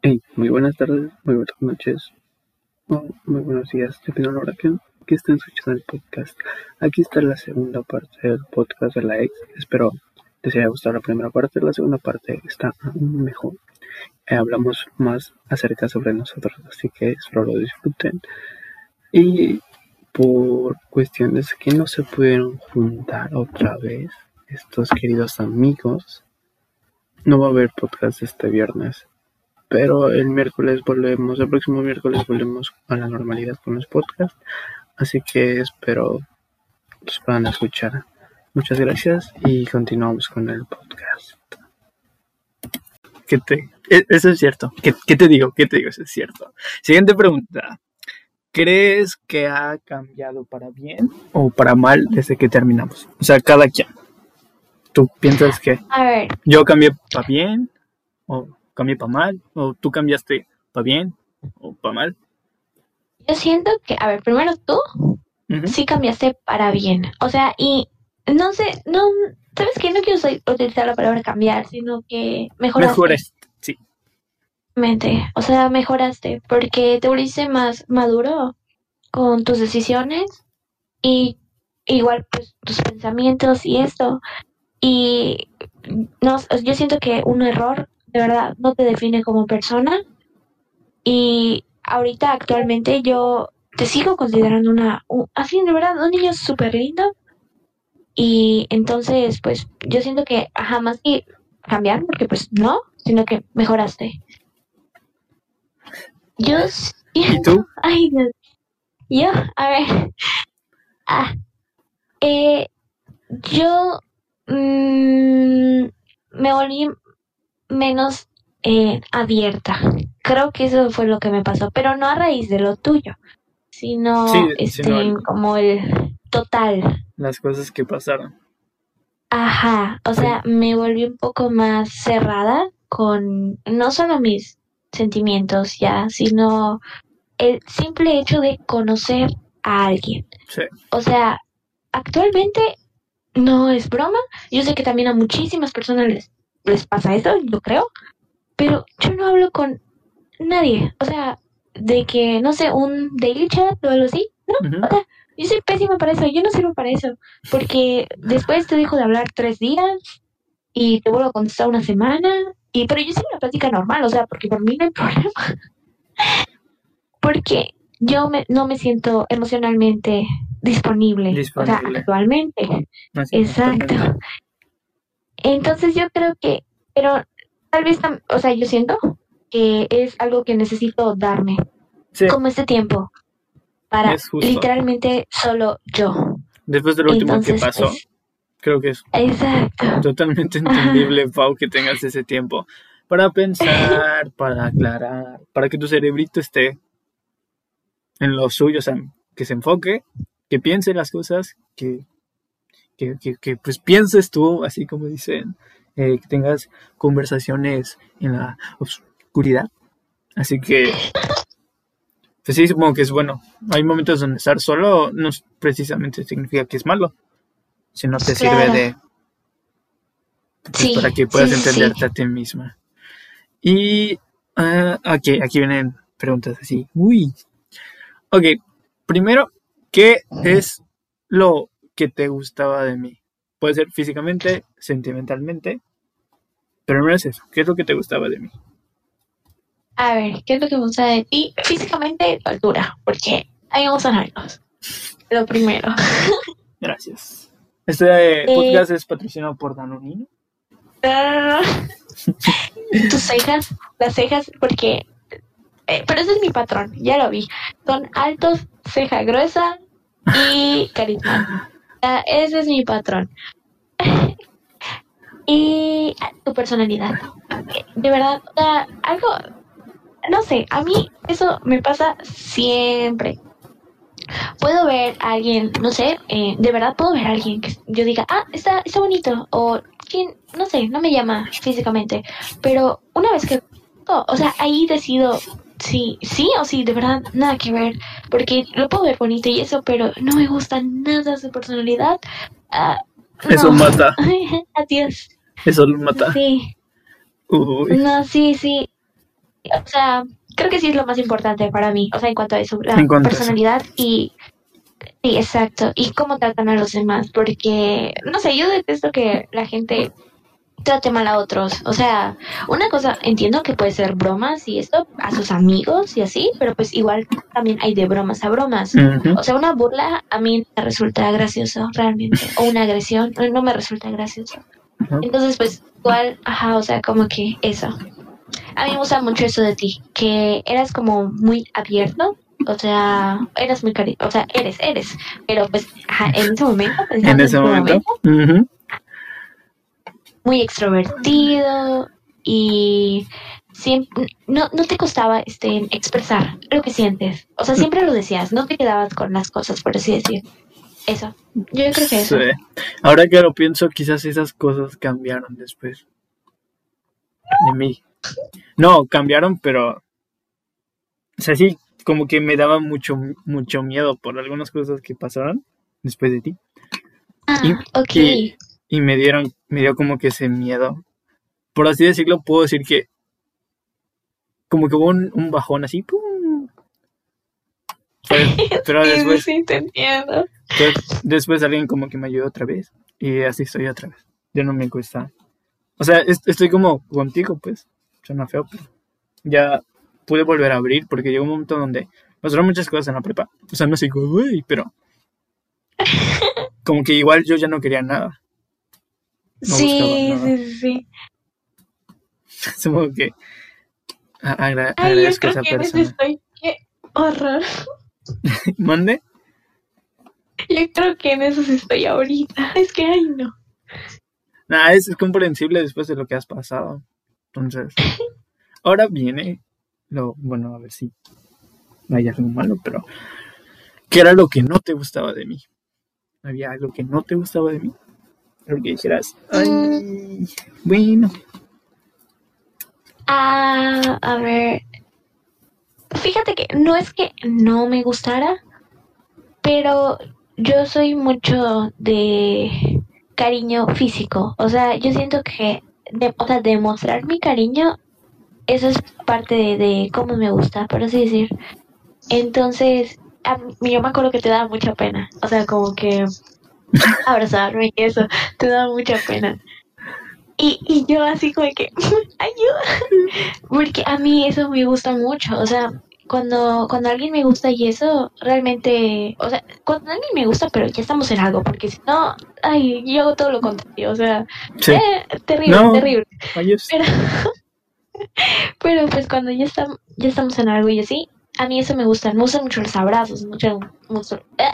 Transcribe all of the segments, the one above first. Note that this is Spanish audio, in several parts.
Hey, muy buenas tardes, muy buenas noches, muy buenos días, dependiendo de la hora que, que estén escuchando el podcast. Aquí está la segunda parte del podcast de la ex. Espero les haya gustado la primera parte. La segunda parte está aún mejor. Eh, hablamos más acerca sobre nosotros, así que espero lo disfruten. Y por cuestiones que no se pudieron juntar otra vez, estos queridos amigos, no va a haber podcast este viernes. Pero el miércoles volvemos, el próximo miércoles volvemos a la normalidad con los podcasts. Así que espero los puedan escuchar. Muchas gracias y continuamos con el podcast. ¿Qué te, e- eso es cierto. ¿Qué, qué te digo? ¿Qué te digo? Eso es cierto. Siguiente pregunta. ¿Crees que ha cambiado para bien o para mal desde que terminamos? O sea, cada quien. ¿Tú piensas que A ver, yo cambié para bien o cambié para mal? ¿O tú cambiaste para bien o para mal? yo siento que, a ver, primero tú sí cambiaste para bien. O sea, y no sé, no, ¿sabes qué? No quiero utilizar la palabra cambiar, sino que mejoraste. Mejores. Sí. mente. O sea, mejoraste porque te volviste más maduro con tus decisiones y igual pues tus pensamientos y esto. Y no, yo siento que un error de verdad no te define como persona y ahorita actualmente yo te sigo considerando una, un- así de verdad, un niño súper lindo y entonces pues yo siento que jamás que cambiar porque pues no, sino que mejoraste. Yo ¿Y tú? Ay, Dios. Yo, a ver. Ah, eh, yo mm, me volví menos eh, abierta. Creo que eso fue lo que me pasó, pero no a raíz de lo tuyo, sino, Sí, este, sino el- como el total. Las cosas que pasaron. Ajá, o sea, me volví un poco más cerrada con no solo mis sentimientos ya, sino el simple hecho de conocer a alguien. Sí. O sea, actualmente no es broma. Yo sé que también a muchísimas personas les, les pasa eso, yo creo. Pero yo no hablo con nadie. O sea, de que, no sé, un daily chat o algo así. No, o sea, yo soy pésima para eso. Yo no sirvo para eso. Porque después te dejo de hablar tres días y te vuelvo a contestar una semana. Y, pero yo sigo una plática normal, o sea, porque por mí no hay problema. Porque yo me, no me siento emocionalmente disponible, o Disponible. sea, actualmente. Exacto. Entonces yo creo que, pero tal vez, o sea, yo siento que es algo que necesito darme, Sí, como este tiempo, para Es literalmente solo yo. después de lo último que pasó, creo que es exacto. totalmente entendible, Pau, que tengas ese tiempo para pensar, para aclarar, para que tu cerebrito esté en lo suyo, o sea, que se enfoque, que piense las cosas, que, que, que, que, pues pienses tú, así como dicen, eh, que tengas conversaciones en la oscuridad. Así que, pues sí, supongo que es bueno. Hay momentos donde estar solo no es- precisamente significa que es malo, sino te sirve de pues, Sí, para que puedas sí, sí, sí. entenderte a ti misma. Y ok, aquí vienen preguntas así. Uy. Ok, primero, ¿qué es lo que te gustaba de mí? Puede ser físicamente, sentimentalmente, pero no es eso. ¿Qué es lo que te gustaba de mí? A ver, ¿qué es lo que me gusta de ti? Físicamente, tu altura, porque ahí vamos a vernos. Lo primero. Gracias. Este Eh, podcast es patrocinado por Danonino. Tus cejas, las cejas, porque... eh, pero ese es mi patrón, ya lo vi. Son altos, ceja gruesa y carisma. Ese es mi patrón. y tu personalidad. De verdad, o sea, algo... No sé, a mí eso me pasa siempre. Puedo ver a alguien, no sé, eh, de verdad puedo ver a alguien que yo diga, ah, está, está bonito, o quién, no sé, no me llama físicamente, pero una vez que, o sea, ahí decido sí, sí o sí, de verdad, nada que ver, porque lo puedo ver bonito y eso, pero no me gusta nada su personalidad. Ah, Eso no. mata. Adiós. Eso lo mata. Sí, Uy. no, sí, sí. o sea, creo que sí es lo más importante para mí, o sea, en cuanto a eso, la eso. personalidad y sí, exacto, y cómo tratan a los demás, porque no sé, yo detesto que la gente trate mal a otros, o sea, una cosa, entiendo que puede ser bromas y esto a sus amigos y así, pero pues igual también hay de bromas a bromas. O sea, una burla a mí me resulta gracioso, realmente. O una agresión no- me resulta gracioso. Entonces, pues, igual, ajá, o sea, como que eso. A mí me gusta mucho eso de ti, que eras como muy abierto. O sea, eras muy cari o sea, eres, eres. Pero pues, ajá, en ese momento, En ese momento. Muy extrovertido y siempre no, no te costaba este expresar lo que sientes. O sea, siempre lo decías, no te quedabas con las cosas, por así decir. Eso. Yo creo que eso. Sí. Ahora que lo pienso, quizás esas cosas cambiaron después. De mí. No, cambiaron, pero. O sea, sí, como que me daba mucho, mucho miedo por algunas cosas que pasaron después de ti. Ah, y- ok. Y me dieron, me dio como que ese miedo. Por así decirlo, puedo decir que. Como que hubo un, un bajón así. ¡pum! Pero, pero Sí, después, sí, te entiendo. Después, después alguien como que me ayudó otra vez. Y así estoy otra vez. Ya no me cuesta. O sea, es- estoy como contigo, pues. Suena feo, pero ya pude volver a abrir porque llegó un momento donde pasaron muchas cosas en la prepa. O sea, no sé, güey, pero como que igual yo ya no quería nada. No sí, sí, sí. Supongo que a- agra- Ay, yo agradezco a creo esa que en eso persona. estoy. Qué horror. ¿Mande? Yo creo que en eso estoy ahorita. Es que, ay, no. Nah, es, es comprensible después de lo que has pasado. Entonces, ahora viene lo, bueno, a ver si no hay algo malo, pero ¿qué era lo que no te gustaba de mí? ¿Había algo que no te gustaba de mí? Algo que dijeras, ay, bueno, Ah, a ver. Fíjate que no es que no me gustara, pero yo soy mucho de cariño físico. O sea, yo siento que, de, o sea, demostrar mi cariño, eso es parte de, de cómo me gusta, por así decir. Entonces, a mí- yo me acuerdo que te daba mucha pena. O sea, como que abrazarme y eso, te daba mucha pena. Y, y yo así como que, ayuda. Porque a mí eso me gusta mucho, o sea, cuando, cuando alguien me gusta y eso, realmente, o sea, cuando alguien me gusta, pero ya estamos en algo, porque si no, ay, yo hago todo lo contrario, o sea, sí, eh, terrible, No. terrible. Pero, pero pues cuando ya estamos, ya estamos en algo y así, a mí eso me gusta, me gustan mucho los abrazos, mucho, mucho, me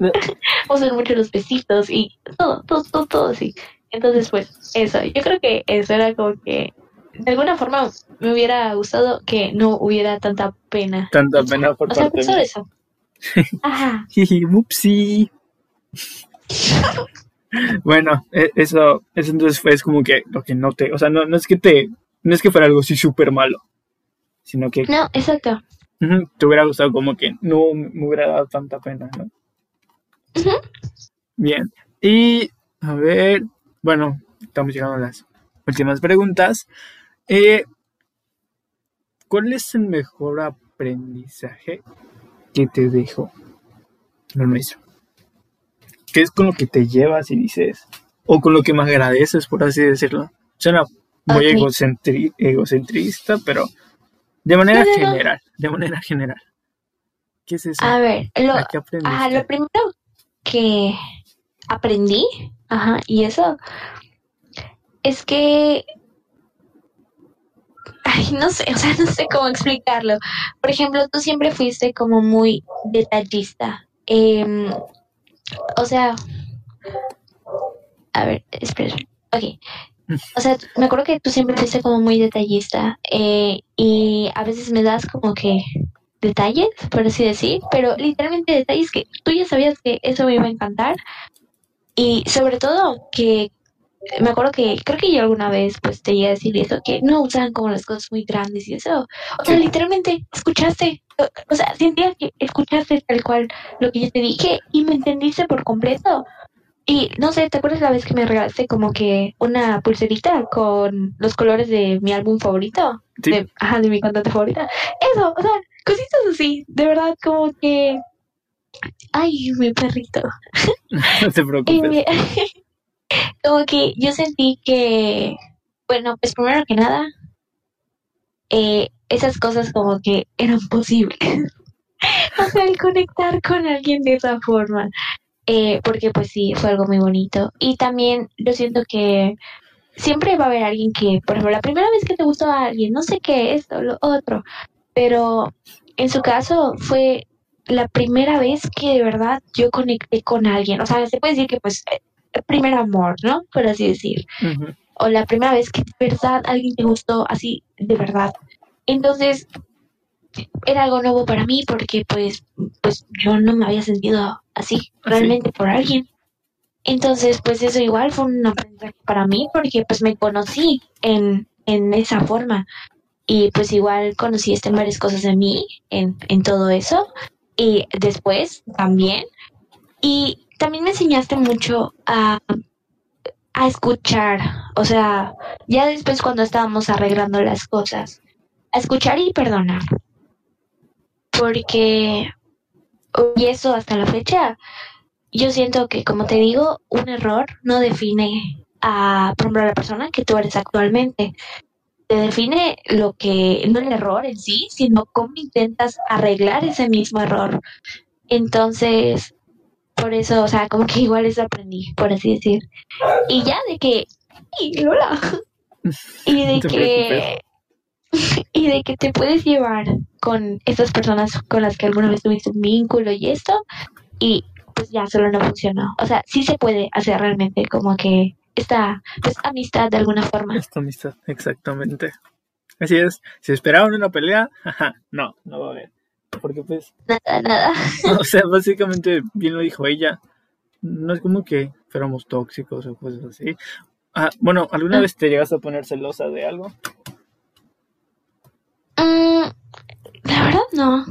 gustan mucho los besitos y todo, todo, todo, todo así. Entonces, pues, eso, yo creo que eso era como que, de alguna forma, me hubiera gustado que no hubiera tanta pena. Tanta pena por O sea, parte eso. Ajá. Bueno, e- eso, eso entonces fue es como que lo que no te, o sea, no, no es que te, no es que fuera algo así súper malo, sino que No, exacto. te hubiera gustado como que no me hubiera dado tanta pena, ¿no? Bien, y a ver, bueno, estamos llegando a las últimas preguntas. Eh, ¿Cuál es el mejor aprendizaje que te dejó lo nuestro? ¿Qué es con lo que te llevas y dices? O con lo que me agradeces, por así decirlo. Suena muy Ok. egocentri- egocentrista, pero de manera No, no, no. general, de manera general. ¿Qué es eso? A ver, lo, ¿A qué ajá, lo primero que aprendí, ajá, y eso, es que, ay, no sé, o sea, no sé cómo explicarlo. Por ejemplo, tú siempre fuiste como muy detallista. em, o sea, a ver, espera, ok. O sea, me acuerdo que tú siempre fuiste como muy detallista eh, y a veces me das como que detalles, por así decir, pero literalmente detalles que tú ya sabías que eso me iba a encantar y sobre todo que me acuerdo que creo que yo alguna vez pues te llegué a decir eso, que no usaban como las cosas muy grandes y eso, o sea, Sí. literalmente escuchaste, o, o sea, sentía que escuchaste tal cual lo que yo te dije y me entendiste por completo Y no sé, ¿te acuerdas la vez que me regalaste como que una pulserita con los colores de mi álbum favorito? Sí. De, ajá, de mi cantante favorita. Eso, o sea, cositas así, de verdad, como que. Ay, mi perrito. No te preocupes. me- como que yo sentí que, bueno, pues primero que nada, eh, esas cosas como que eran posibles. o sea, el conectar con alguien de esa forma. Eh, porque pues sí, fue algo muy bonito. Y también yo siento que siempre va a haber alguien que, por ejemplo, la primera vez que te gustó a alguien, no sé qué, esto, lo otro, pero en su caso fue la primera vez que de verdad yo conecté con alguien. O sea, se puede decir que pues eh, el primer amor, ¿no? Por así decir. O la primera vez que de verdad alguien te gustó así, de verdad. Entonces, era algo nuevo para mí porque pues, pues yo no me había sentido así realmente por alguien. Entonces, pues eso igual fue un aprendizaje para mí porque pues me conocí en, en esa forma. Y pues igual conocí este, varias cosas de mí en, en todo eso. Y después también. Y también me enseñaste mucho a, a escuchar. O sea, ya después cuando estábamos arreglando las cosas. A escuchar y perdonar. Porque, y eso hasta la fecha, yo siento que, como te digo, un error no define a, por ejemplo, a la persona que tú eres actualmente. Te define lo que, no el error en sí, sino cómo intentas arreglar ese mismo error. Entonces, por eso, o sea, como que igual eso aprendí, por así decir. Y ya de que, ¡ay, Lola! Y de No que, y de que te puedes llevar con estas personas con las que alguna vez tuviste un vínculo y esto, y pues ya solo no funcionó. O sea, sí se puede hacer realmente como que esta pues, amistad de alguna forma. Esta amistad, exactamente. Así es. Si esperaban una pelea, jaja, no, no va a haber. Porque pues, Nada, nada. o sea, básicamente, bien lo dijo ella, no es como que fuéramos tóxicos o cosas así. Ah, bueno, ¿alguna Ah. vez te llegas a poner celosa de algo? Mm, la verdad no.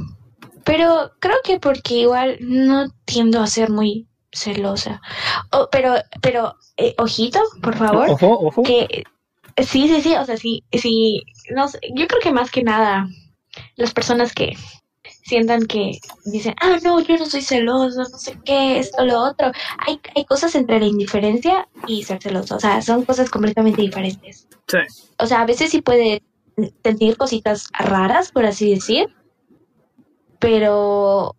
Pero creo que porque igual no tiendo a ser muy celosa. Oh, pero, pero, eh, ojito, por favor. Ojo, ojo. que sí, sí, sí, o sea, sí, sí, no sé, yo creo que más que nada las personas que sientan que dicen, ah, no, yo no soy celoso, no sé qué, esto, lo otro, hay, hay cosas entre la indiferencia y ser celoso, o sea, son cosas completamente diferentes. Sí, O sea, a veces sí puede sentir cositas raras, por así decir, pero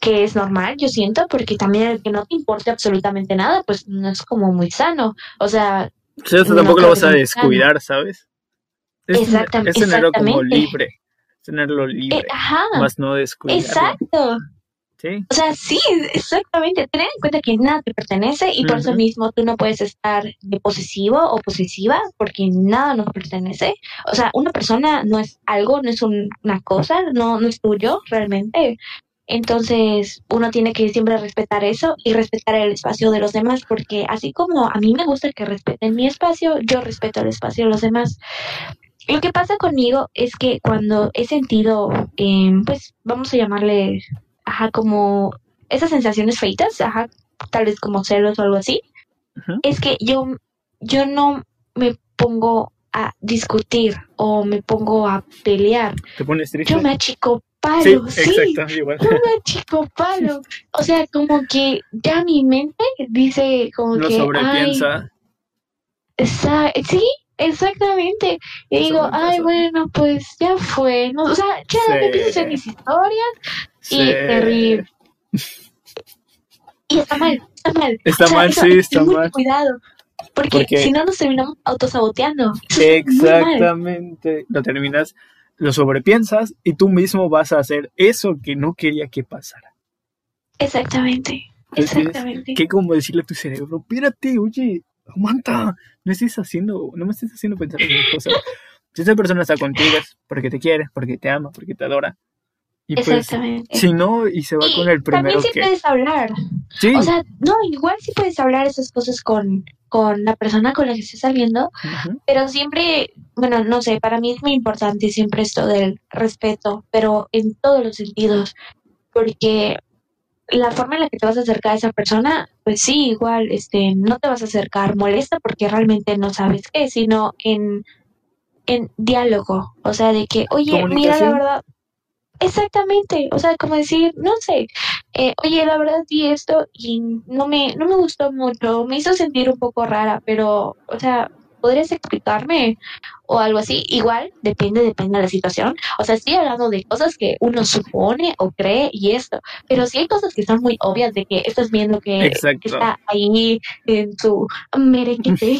que es normal, yo siento, porque también el que no te importe absolutamente nada, pues no es como muy sano. O sea, eso No tampoco lo vas a descuidar, ¿sabes? Es, tener- Exactam- es tenerlo como exactamente. libre. Es tenerlo eh, libre. ajá, más no descuidarlo. exacto. Sí, O sea, sí, exactamente. Tener en cuenta que nada te pertenece y por eso mismo tú no puedes estar de posesivo o posesiva porque nada nos pertenece. O sea, una persona no es algo, no es un- una cosa, no, no es tuyo realmente. Entonces, uno tiene que siempre respetar eso y respetar el espacio de los demás, porque así como a mí me gusta que respeten mi espacio, yo respeto el espacio de los demás. Lo que pasa conmigo es que cuando he sentido, em, pues vamos a llamarle, ajá, como esas sensaciones feitas, ajá, tal vez como celos o algo así, es que yo, yo no me pongo a discutir o me pongo a pelear. te pones triste. Yo me achicopalo, Sí, sí, igual. me achicopalo. O sea, como que ya mi mente dice como Lo que, ay, sobrepiensa. esa- sí, exactamente. Y digo, Eso ay, bueno, pues ya fue. ¿no? O sea, ya Sí. me empiezo a hacer mis historias Sí. y terrible. Y está mal, está mal. Está O sea, mal, eso, sí, está mal. cuidado. Porque, si no nos terminamos autosaboteando. Exactamente. Lo terminas, lo sobrepiensas y tú mismo vas a hacer eso que no quería que pasara. Exactamente. Exactamente. que como decirle a tu cerebro, espérate, oye, aguanta, no estés haciendo, no me estés haciendo pensar en esas cosas. Si esa persona está contigo es porque te quiere, porque te ama, porque te adora. Y pues, Exactamente. si no, y se va Y con el primero también sí que... puedes hablar. Sí, O sea, no, igual sí puedes hablar esas cosas con, con la persona con la que estés saliendo, pero siempre, bueno, no sé, para mí es muy importante siempre esto del respeto, pero en todos los sentidos, porque la forma en la que te vas a acercar a esa persona, pues sí, igual, este, no te vas a acercar molesta porque realmente no sabes qué, sino en, en diálogo, o sea, de que, oye, mira, la verdad, exactamente, o sea, como decir, no sé, eh, oye, la verdad vi esto y no me, no me gustó mucho, me hizo sentir un poco rara, pero, o sea, ¿podrías explicarme? O algo así, igual, depende, depende de la situación, o sea, estoy hablando de cosas que uno supone o cree y esto, pero si hay cosas que son muy obvias de que estás viendo que está ahí en su merequete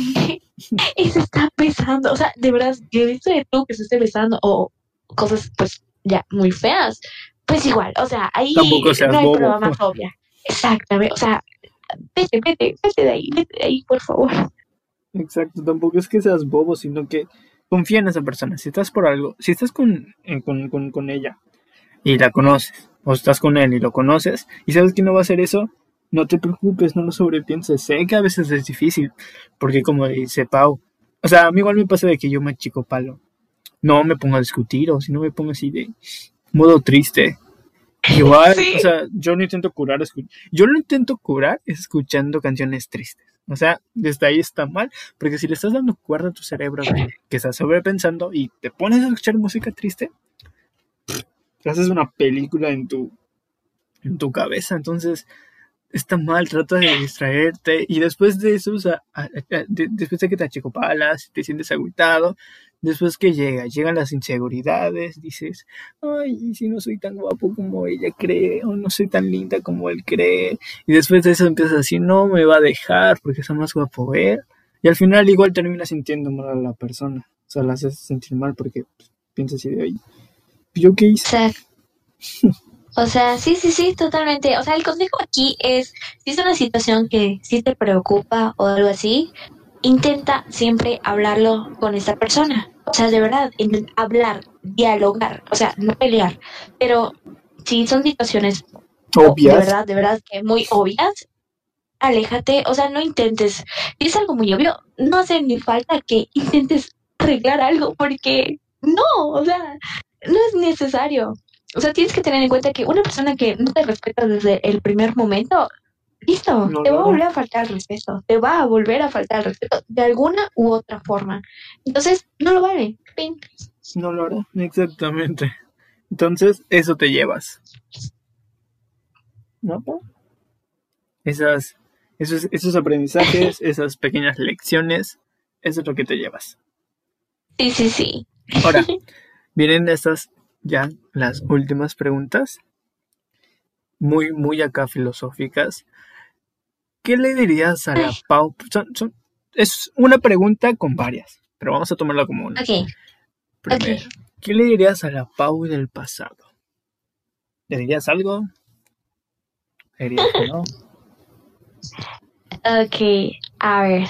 y se está besando, o sea, de verdad, yo he visto de tú que se esté besando o cosas pues ya muy feas, pues igual, o sea, ahí Tampoco seas no hay bobo. prueba más obvia. Exactamente, o sea, vete, vete, vete de ahí, vete de ahí, por favor. Exacto, tampoco es que seas bobo, sino que confía en esa persona. Si estás por algo, si estás con, con, con, con ella y la conoces, o estás con él y lo conoces, y sabes que no va a hacer eso, no te preocupes, no lo sobrepienses. Sé que a veces es difícil, porque como dice Pau, o sea, a mí igual me pasa de que yo me chico palo. No me pongo a discutir, o si no me pongo así de modo triste. Igual, Sí. o sea, yo no intento curar, yo lo intento curar escuchando canciones tristes. O sea, desde ahí está mal, porque si le estás dando cuerda a tu cerebro que estás sobrepensando y te pones a escuchar música triste, te haces una película en tu, en tu cabeza. Entonces, está mal, trata de distraerte y después de eso, o sea, a- a- de- después de que te achicopalas, te sientes agüitado, después que llega, llegan las inseguridades, dices, ay, ¿y si no soy tan guapo como ella cree, o no soy tan linda como él cree, y después de eso empiezas a decir, no me va a dejar porque está más guapo él, y al final igual terminas sintiendo mal a la persona, o sea, la haces sentir mal porque pues, piensas así de, ay, ¿yo qué hice? o sea, sí, sí, sí, totalmente. O sea, el consejo aquí es, si es una situación que sí te preocupa o algo así, intenta siempre hablarlo con esa persona. O sea, de verdad, hablar, dialogar, o sea, no pelear. Pero si son situaciones o- de Obvias. verdad, de verdad que muy obvias, aléjate, o sea, no intentes, si es algo muy obvio, no hace ni falta que intentes arreglar algo porque no, o sea, no es necesario. O sea, tienes que tener en cuenta que una persona que no te respeta desde el primer momento, listo, No te va a volver a faltar el respeto, te va a volver a faltar el respeto de alguna u otra forma. Entonces, no lo vale. Fin. No lo hará, exactamente. Entonces, eso te llevas. ¿No? Esas, esos, esos aprendizajes, esas pequeñas lecciones, eso es lo que te llevas. Sí, sí, sí. Ahora, vienen estas ya las últimas preguntas, muy, muy acá filosóficas. ¿Qué le dirías a la Pau? Son- son- es una pregunta con varias, pero vamos a tomarla como una. Ok. Primero, ¿qué le dirías a la Pau del pasado? ¿Le dirías algo? ¿Le dirías que no? Ok, a ver.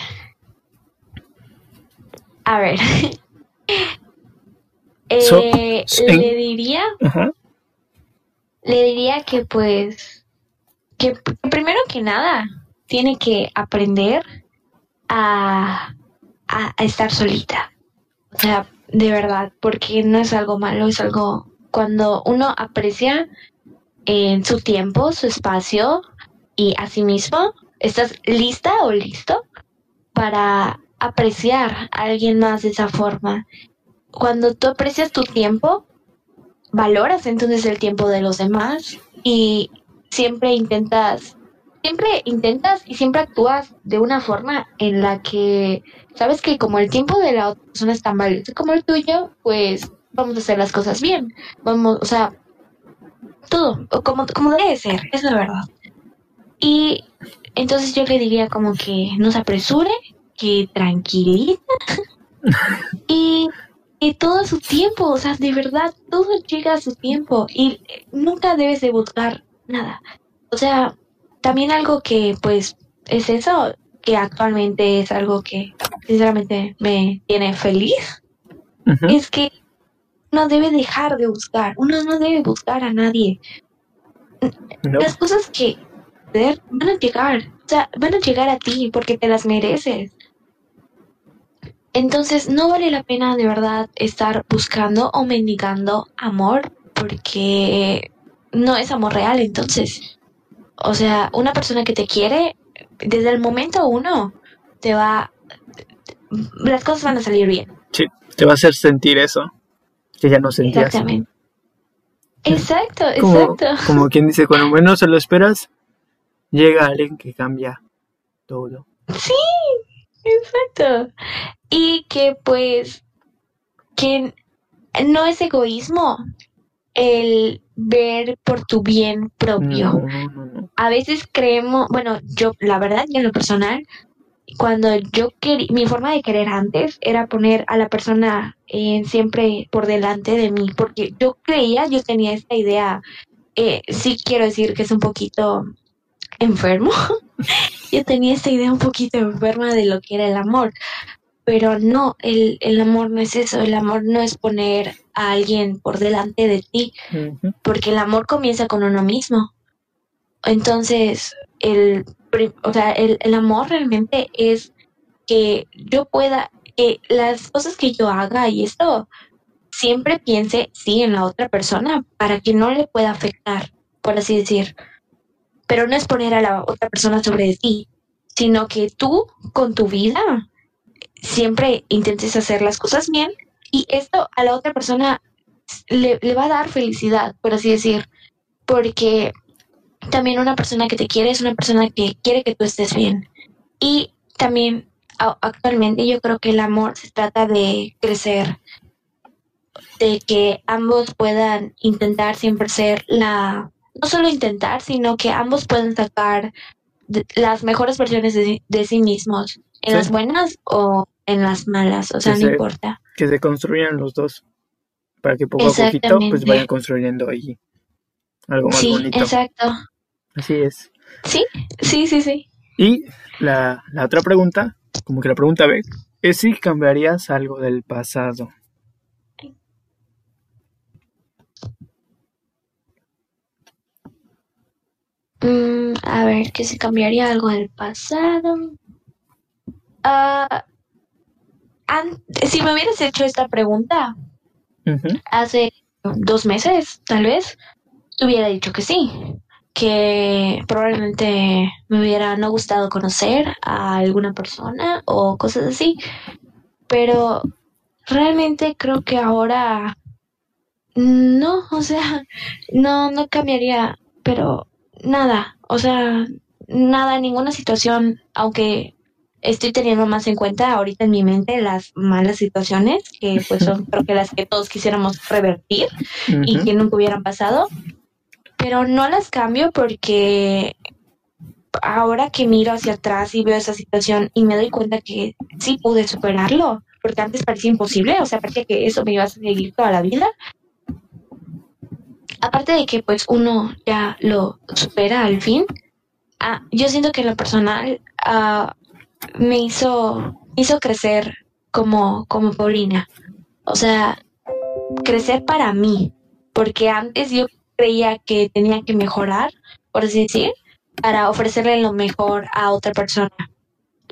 A ver. So- Eh, le diría, Ajá. Le diría que pues, que primero que nada, tiene que aprender a, a, a estar solita. O sea, de verdad, porque no es algo malo, es algo cuando uno aprecia en su tiempo, su espacio y a sí mismo, estás lista o listo para apreciar a alguien más de esa forma. Cuando tú aprecias tu tiempo, valoras entonces el tiempo de los demás y siempre intentas, siempre intentas y siempre actúas de una forma en la que sabes que como el tiempo de la otra persona es tan valioso como el tuyo, pues vamos a hacer las cosas bien. Vamos, o sea, todo, como, como debe de ser, es la verdad. Y entonces yo le diría como que no se apresure, que tranquilita y que todo su tiempo, o sea, de verdad, todo llega a su tiempo y nunca debes de buscar nada. O sea, también algo que pues es eso, que actualmente es algo que sinceramente me tiene feliz, es que no debe dejar de buscar, uno no debe buscar a nadie. No. Las cosas que van a llegar, o sea, van a llegar a ti porque te las mereces. Entonces, no vale la pena de verdad estar buscando o mendigando amor porque no es amor real, entonces. O sea, una persona que te quiere, desde el momento uno, te va... Las cosas van a salir bien. Sí, te va a hacer sentir eso, que ya no sentías. Exactamente. Exacto, Como, exacto. como quien dice, cuando menos se lo esperas, llega alguien que cambia todo. Sí, exacto. Y que pues, que no es egoísmo el ver por tu bien propio. No, no, no. A veces creemos, bueno, yo, la verdad, yo en lo personal, cuando yo quería, mi forma de querer antes era poner a la persona eh, siempre por delante de mí, porque yo creía, yo tenía esta idea, eh, sí quiero decir que es un poquito enfermo, yo tenía esta idea un poquito enferma de lo que era el amor, pero no, el, el amor no es eso, el amor no es poner a alguien por delante de ti, porque el amor comienza con uno mismo. Entonces, el, o sea, el, el amor realmente es que yo pueda, que las cosas que yo haga y esto, siempre piense, sí, en la otra persona para que no le pueda afectar, por así decir. Pero no es poner a la otra persona sobre ti, sino que tú con tu vida siempre intentes hacer las cosas bien y esto a la otra persona le, le va a dar felicidad, por así decir, porque también una persona que te quiere es una persona que quiere que tú estés bien. Y también actualmente yo creo que el amor se trata de crecer, de que ambos puedan intentar siempre ser la, no solo intentar, sino que ambos puedan sacar las mejores versiones de, de sí mismos, en Sí. las buenas o en las malas, o sea, Que no se- importa. Que se construyan los dos, para que poco a poquito pues vayan construyendo ahí algo más Sí, bonito. exacto. Así es. Sí, sí, sí, sí. Y la, la otra pregunta, como que la pregunta B, es si cambiarías algo del pasado. Mm, a ver, que se cambiaría algo del pasado. Ah, an- si me hubieras hecho esta pregunta hace dos meses, tal vez, te hubiera dicho que sí, que probablemente me hubiera no gustado conocer a alguna persona o cosas así, pero realmente creo que ahora no, o sea, no, no cambiaría, pero nada, o sea, nada, ninguna situación, aunque estoy teniendo más en cuenta ahorita en mi mente las malas situaciones, que pues son creo que las que todos quisiéramos revertir y que nunca hubieran pasado, pero no las cambio porque ahora que miro hacia atrás y veo esa situación y me doy cuenta que sí pude superarlo, porque antes parecía imposible, o sea, parecía que eso me iba a seguir toda la vida. Aparte de que pues uno ya lo supera al fin, ah, yo siento que en lo personal ah, me hizo, hizo crecer como, como Paulina. O sea, crecer para mí, porque antes yo creía que tenía que mejorar, por así decir, para ofrecerle lo mejor a otra persona.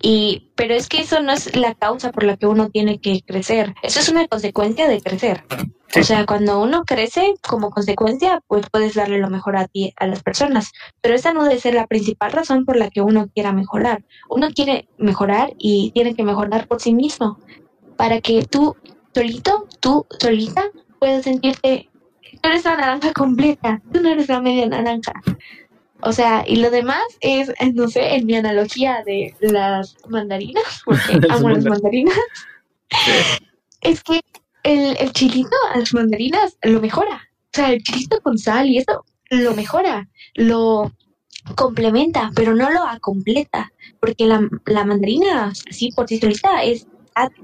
Y, pero es que eso no es la causa por la que uno tiene que crecer. Eso es una consecuencia de crecer. Sí. O sea, cuando uno crece como consecuencia, pues puedes darle lo mejor a ti, a las personas. Pero esa no debe ser la principal razón por la que uno quiera mejorar. Uno quiere mejorar y tiene que mejorar por sí mismo. Para que tú solito, tú solita, puedas sentirte, tú eres la naranja completa, tú no eres la media naranja. O sea, y lo demás es, no sé, en mi analogía de las mandarinas, porque amo las mandar- mandarinas, es que el, el chilito a las mandarinas lo mejora. O sea, el chilito con sal y eso lo mejora, lo complementa, pero no lo acompleta, porque la, la mandarina, así por sí solita, es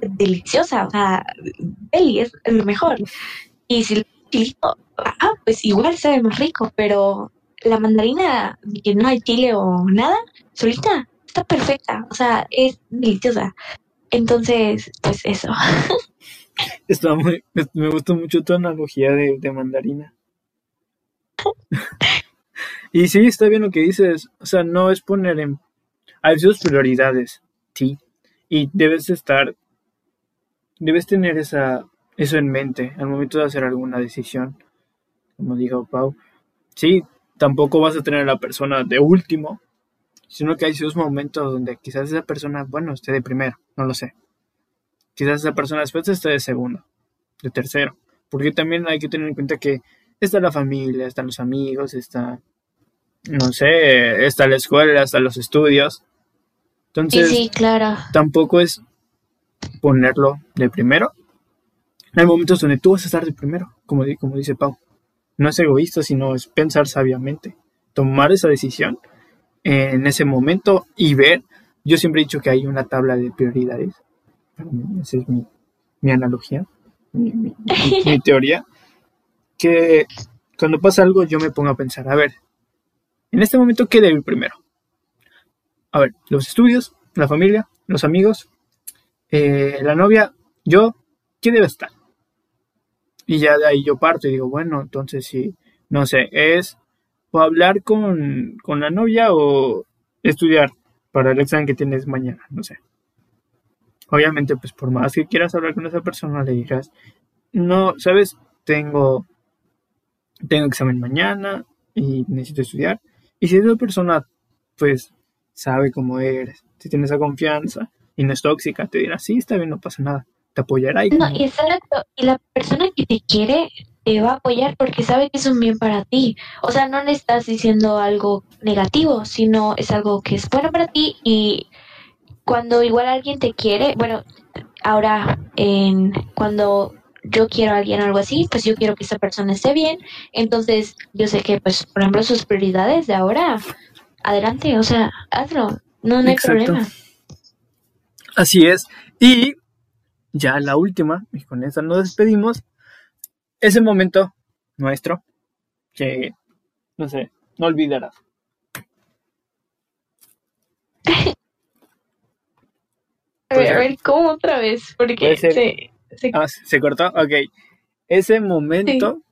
deliciosa, o sea, deli, es lo mejor. Y si el chilito, ah, pues igual sabe más rico, pero la mandarina, que no hay chile o nada, solita, está perfecta, o sea, es deliciosa. Entonces, pues eso. Está muy, me, gustó mucho tu analogía de, de mandarina. y sí, está bien lo que dices. O sea, no es poner en... Hay sus prioridades, sí. Y debes estar... Debes tener esa, eso en mente al momento de hacer alguna decisión. Como dijo Pau. Sí, tampoco vas a tener a la persona de último, sino que hay sus momentos donde quizás esa persona, bueno, esté de primero, no lo sé. Quizás esa persona después esté de segundo, de tercero, porque también hay que tener en cuenta que está la familia, están los amigos, está, no sé, está la escuela, está los estudios. Entonces, Sí, sí, claro. tampoco es ponerlo de primero. Hay momentos donde tú vas a estar de primero, como, como dice Pau. No es egoísta, sino es pensar sabiamente. Tomar esa decisión en ese momento y ver. Yo siempre he dicho que hay una tabla de prioridades. Esa es mi, mi analogía, mi, teoría. Que cuando pasa algo, yo me pongo a pensar, a ver, en este momento, ¿qué debe ir primero? A ver, los estudios, la familia, los amigos, eh, la novia, yo, ¿qué debe estar? Y ya de ahí yo parto y digo, bueno, entonces sí, no sé, es o hablar con, con la novia o estudiar para el examen que tienes mañana, no sé. Obviamente, pues por más que quieras hablar con esa persona, le digas, no, sabes, tengo, tengo examen mañana y necesito estudiar. Y si esa persona, pues, sabe cómo eres, si tiene esa confianza y no es tóxica, te dirá, sí, está bien, no pasa nada, te apoyará y No, exacto. Y la persona que te quiere te va a apoyar porque sabe que es un bien para ti. O sea, no le estás diciendo algo negativo, sino es algo que es bueno para ti y cuando igual alguien te quiere, bueno, ahora en cuando yo quiero a alguien o algo así, pues yo quiero que esa persona esté bien. Entonces, yo sé que, pues, por ejemplo, sus prioridades de ahora, adelante, o sea, hazlo, no, no hay Exacto. problema. Así es. Y ya la última, y con esta nos despedimos. Ese momento nuestro que, no sé, no olvidarás. A ver, a ver, ¿cómo otra vez? Porque se, se Ah, ¿se cortó? Ok. Ese momento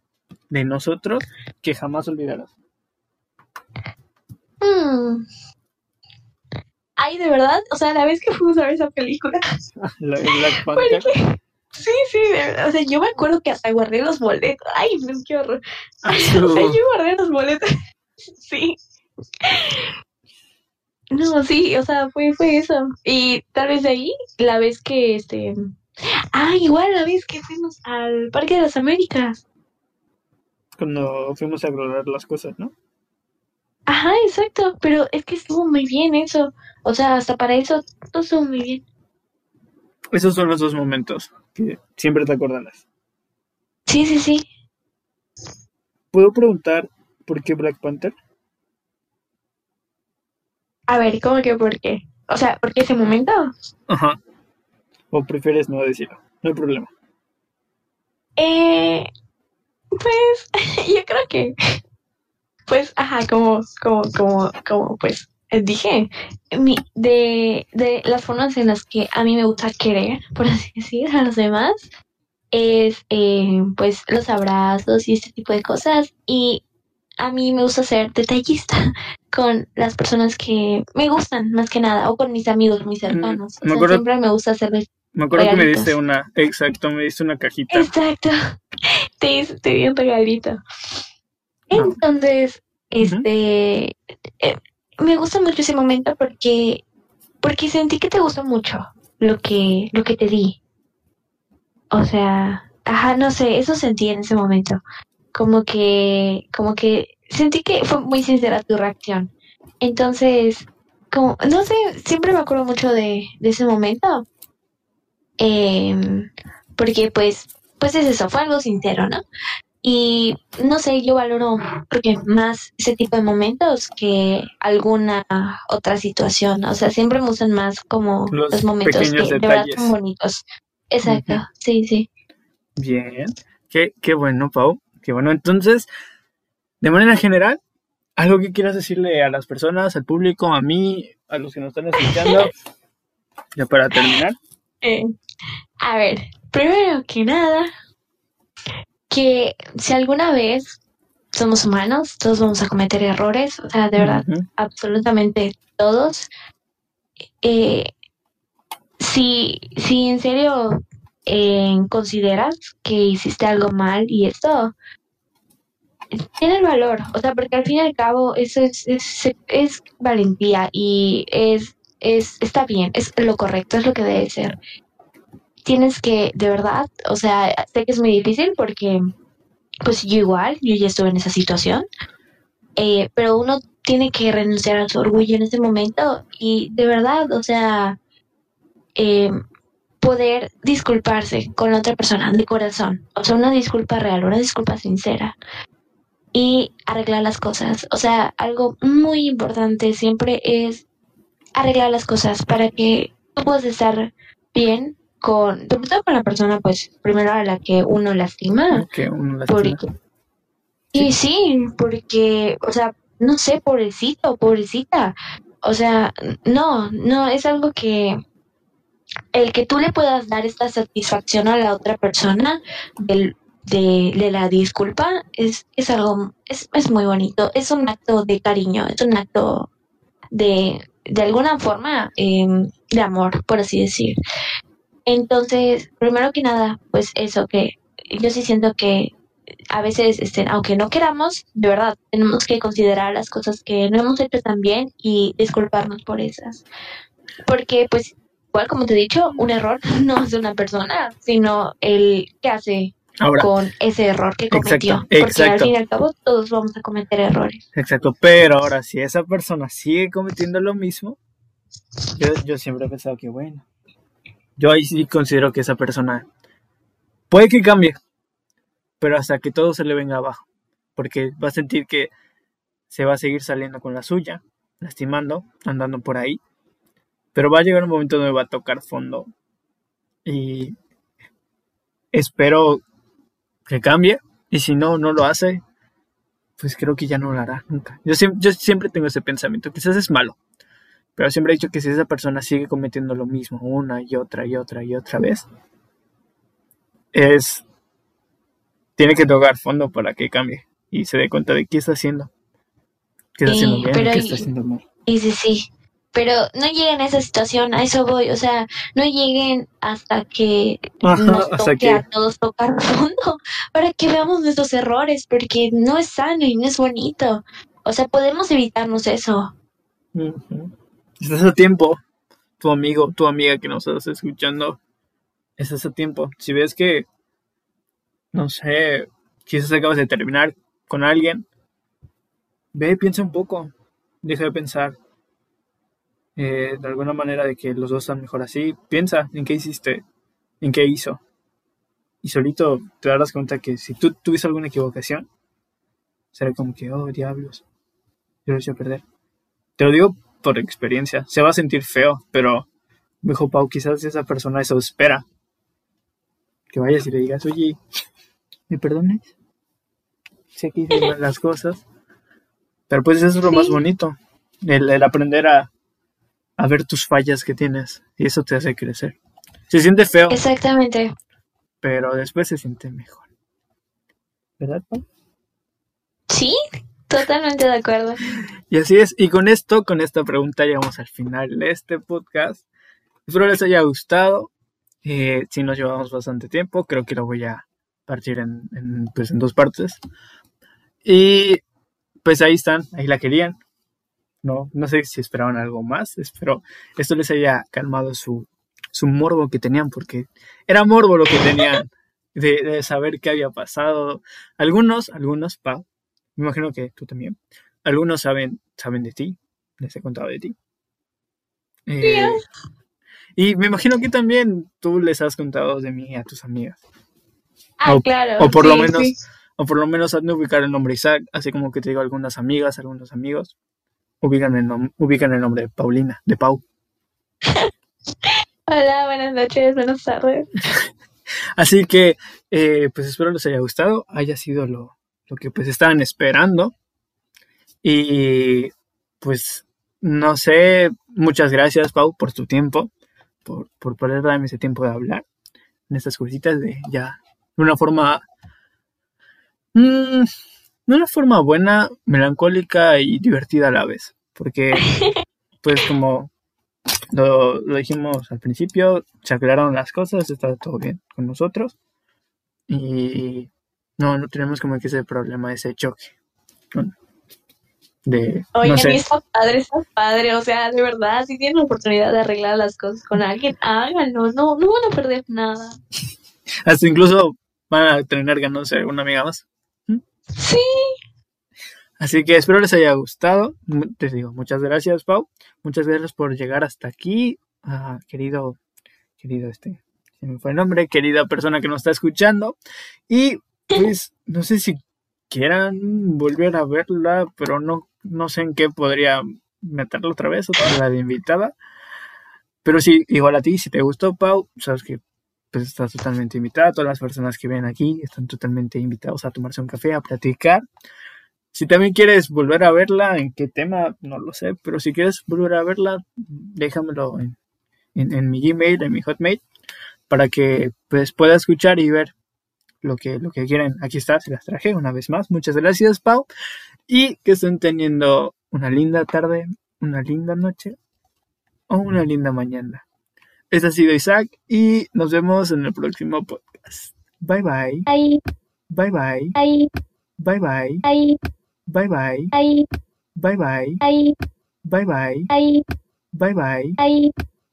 de nosotros que jamás olvidarás. Mm. Ay, de verdad, o sea, la vez que fuimos a ver esa película. La de Black Panther. Porque- Sí, sí, de verdad. O sea, yo me acuerdo que hasta guardé los boletos. Ay, no, qué horror. Ah, O sea, yo guardé los boletos. Sí. No, sí, o sea, fue, fue eso. Y tal vez de ahí, la vez que este. Ah, igual la vez que fuimos al Parque de las Américas. Cuando fuimos a explorar las cosas, ¿no? Ajá, exacto. Pero es que estuvo muy bien eso. O sea, hasta para eso todo estuvo muy bien. Esos son los dos momentos que siempre te acordarás. Sí, sí, sí. ¿Puedo preguntar por qué Black Panther? A ver, ¿cómo que por qué? O sea, ¿por qué ese momento? Ajá. ¿O prefieres no decirlo? No hay problema. Eh, pues, yo creo que, pues, ajá, como, como, como, como, pues, eh, dije, mi, de, de las formas en las que a mí me gusta querer, por así decir, a los demás, es, eh, pues, los abrazos y este tipo de cosas, y a mí me gusta ser detallista con las personas que me gustan, más que nada, o con mis amigos muy cercanos. O me sea, acuerdo- siempre me gusta hacerles Me acuerdo que me Regalitos. diste una, exacto, me diste una cajita. Exacto. Te, te di un regalito. Entonces, este, eh, me gusta mucho ese momento porque, porque sentí que te gustó mucho lo que, lo que te di. O sea, ajá, no sé, eso sentí en ese momento. Como que, como que sentí que fue muy sincera tu reacción. Entonces, como, no sé, siempre me acuerdo mucho de, de ese momento. Em, porque pues, pues es eso, fue algo sincero, ¿no? Y no sé, yo valoro creo que más ese tipo de momentos que alguna otra situación. O sea, siempre me gustan más como Los los, momentos que pequeños de verdad detalles. son bonitos. Exacto, sí, sí. Bien. Qué, qué bueno, Pau. Qué bueno. Entonces, de manera general, algo que quieras decirle a las personas, al público, a mí, a los que nos están escuchando, ya para terminar. Eh, a ver, primero que nada, que si alguna vez somos humanos, todos vamos a cometer errores, o sea, de verdad, absolutamente todos. Eh, si, si en serio eh, consideras que hiciste algo mal y esto, tiene el valor, o sea, porque al fin y al cabo eso es, es, es valentía y es, es, está bien, es lo correcto, es lo que debe ser. Tienes que, de verdad, o sea, sé que es muy difícil porque, pues yo igual, yo ya estuve en esa situación, eh, pero uno tiene que renunciar a su orgullo en ese momento y de verdad, o sea, eh, poder disculparse con la otra persona de corazón, o sea, una disculpa real, una disculpa sincera y arreglar las cosas. O sea, algo muy importante siempre es arreglar las cosas para que tú puedas estar bien con, sobre todo con la persona, pues, primero a la que uno lastima. Que uno lastima. y sí, porque, o sea, no sé, pobrecito, pobrecita. O sea, no, no, es algo que el que tú le puedas dar esta satisfacción a la otra persona del de, la disculpa es, es algo, es, es, muy bonito, es un acto de cariño, es un acto de, de alguna forma, em, de amor, por así decir. Entonces, primero que nada, pues eso, que yo sí siento que a veces, este, aunque no queramos, de verdad, tenemos que considerar las cosas que no hemos hecho tan bien y disculparnos por esas. Porque, pues, igual como te he dicho, un error no es de una persona, sino el que hace con ese error que cometió. porque al fin y al cabo todos vamos a cometer errores. Exacto, pero ahora si esa persona sigue cometiendo lo mismo, yo, yo siempre he pensado que bueno, yo ahí sí considero que esa persona puede que cambie, pero hasta que todo se le venga abajo, porque va a sentir que se va a seguir saliendo con la suya, lastimando, andando por ahí, pero va a llegar un momento donde va a tocar fondo y espero que cambie y si no, no lo hace, pues creo que ya no lo hará nunca. Yo, yo siempre tengo ese pensamiento, quizás es malo, pero siempre he dicho que si esa persona sigue cometiendo lo mismo una y otra y otra y otra vez, es... tiene que tocar fondo para que cambie y se dé cuenta de qué está haciendo. Qué está haciendo bien y qué está haciendo mal. Y sí, sí, pero no lleguen a esa situación, a eso voy, o sea, no lleguen hasta que nos toque a todos tocar fondo para que veamos nuestros errores, porque no es sano y no es bonito. O sea, podemos evitarnos eso. Estás a tiempo, tu amigo, tu amiga que nos estás escuchando, estás a tiempo. Si ves que, no sé, quizás acabas de terminar con alguien, ve, piensa un poco, deja de pensar eh, de alguna manera de que los dos están mejor así, piensa en qué hiciste, en qué hizo. Y solito te darás cuenta que si tú tuviste alguna equivocación, será como que, oh, diablos, yo lo hice perder. Te lo digo por experiencia, se va a sentir feo, pero, dijo Pau, quizás esa persona eso espera. Que vayas y le digas, oye, ¿me perdones? Sé que hice las cosas. Pero pues eso es lo más bonito, el aprender a, a ver tus fallas que tienes y eso te hace crecer. Se siente feo. Exactamente. Pero después se siente mejor. ¿Verdad, Sí, totalmente de acuerdo. Y así es. Y con esto, con esta pregunta, llegamos al final de este podcast. Espero les haya gustado. Eh, si nos llevamos bastante tiempo, creo que lo voy a partir en, en, pues, en dos partes. Y pues ahí están, ahí la querían. No, no sé si esperaban algo más. Espero esto les haya calmado su, su morbo que tenían, porque era morbo lo que tenían de, saber qué había pasado. Algunos, algunos, pa, me imagino que tú también. Algunos saben, saben de ti, les he contado de ti. Eh, y me imagino que también tú les has contado de mí a tus amigas. Ah, o, claro. O por lo menos, o por lo menos hazme ubicar el nombre Isaac, así como que te digo algunas amigas, algunos amigos ubican el, ubican el nombre de Paulina, de Pau. Hola, buenas noches, buenas tardes. Así que, eh, pues espero les haya gustado, haya sido lo, lo que pues estaban esperando. Y pues, no sé, muchas gracias, Pau, por tu tiempo, por, por poder darme ese tiempo de hablar en estas cositas de ya, de una forma... Mmm, de una forma buena, melancólica y divertida a la vez. Porque, pues como lo, dijimos al principio, se aclararon las cosas, está todo bien con nosotros. Y no, no tenemos como que ese problema, ese choque. De, Oigan, no sé, está padre, está padre, o sea, de verdad, si tienen la oportunidad de arreglar las cosas con alguien, háganlo, no, no van a perder nada. hasta incluso van a tener ganándose una amiga más. Sí, Así que espero les haya gustado. Les digo, muchas gracias, Pau. Muchas gracias por llegar hasta aquí. Ah, querido, querido este, se me fue el nombre, querida persona que nos está escuchando. Y pues, no sé si quieran volver a verla, pero no, no sé en qué podría meterla otra vez, otra la de invitada. Pero sí, igual a ti, si te gustó, Pau, sabes que pues estás totalmente invitada. Todas las personas que ven aquí están totalmente invitados a tomarse un café, a platicar. Si también quieres volver a verla, en qué tema, no lo sé, pero si quieres volver a verla, déjamelo en, en, en mi Gmail, en mi Hotmail, para que pues pueda escuchar y ver lo que, lo que quieren. Aquí está, se las traje una vez más. Muchas gracias, Pau. Y que estén teniendo una linda tarde, una linda noche o una linda mañana. Este ha sido Isaac y nos vemos en el próximo podcast. Bye bye, bye bye, bye bye, bye bye, bye bye, bye bye, bye bye, ahí,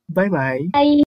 bye bye. ahí.